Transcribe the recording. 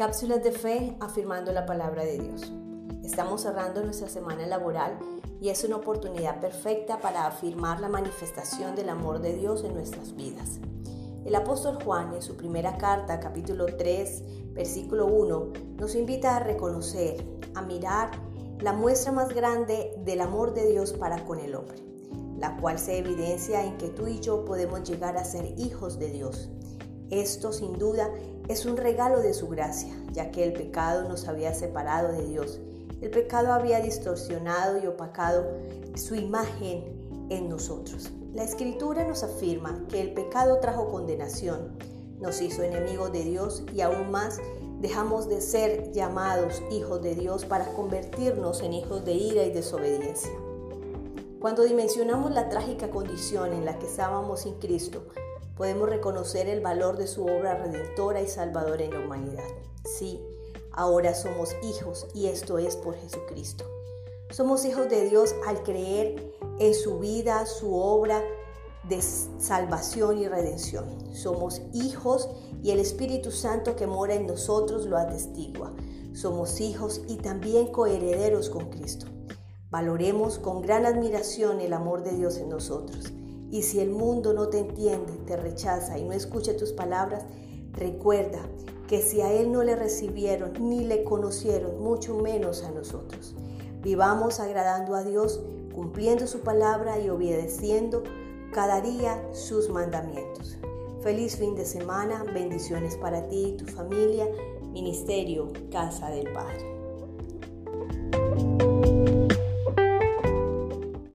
Cápsulas de fe afirmando la palabra de Dios. Estamos cerrando nuestra semana laboral y es una oportunidad perfecta para afirmar la manifestación del amor de Dios en nuestras vidas. El apóstol Juan en su primera carta, capítulo 3, versículo 1, nos invita a reconocer, a mirar la muestra más grande del amor de Dios para con el hombre, la cual se evidencia en que tú y yo podemos llegar a ser hijos de Dios. Esto sin duda es un regalo de su gracia, ya que el pecado nos había separado de Dios. El pecado había distorsionado y opacado su imagen en nosotros. La escritura nos afirma que el pecado trajo condenación, nos hizo enemigos de Dios y aún más dejamos de ser llamados hijos de Dios para convertirnos en hijos de ira y desobediencia. Cuando dimensionamos la trágica condición en la que estábamos sin Cristo, podemos reconocer el valor de su obra redentora y salvadora en la humanidad. Sí, ahora somos hijos y esto es por Jesucristo. Somos hijos de Dios al creer en su vida, su obra de salvación y redención. Somos hijos y el Espíritu Santo que mora en nosotros lo atestigua. Somos hijos y también coherederos con Cristo. Valoremos con gran admiración el amor de Dios en nosotros y si el mundo no te entiende, te rechaza y no escucha tus palabras, recuerda que si a Él no le recibieron ni le conocieron, mucho menos a nosotros. Vivamos agradando a Dios, cumpliendo su palabra y obedeciendo cada día sus mandamientos. Feliz fin de semana, bendiciones para ti y tu familia, Ministerio Casa del Padre.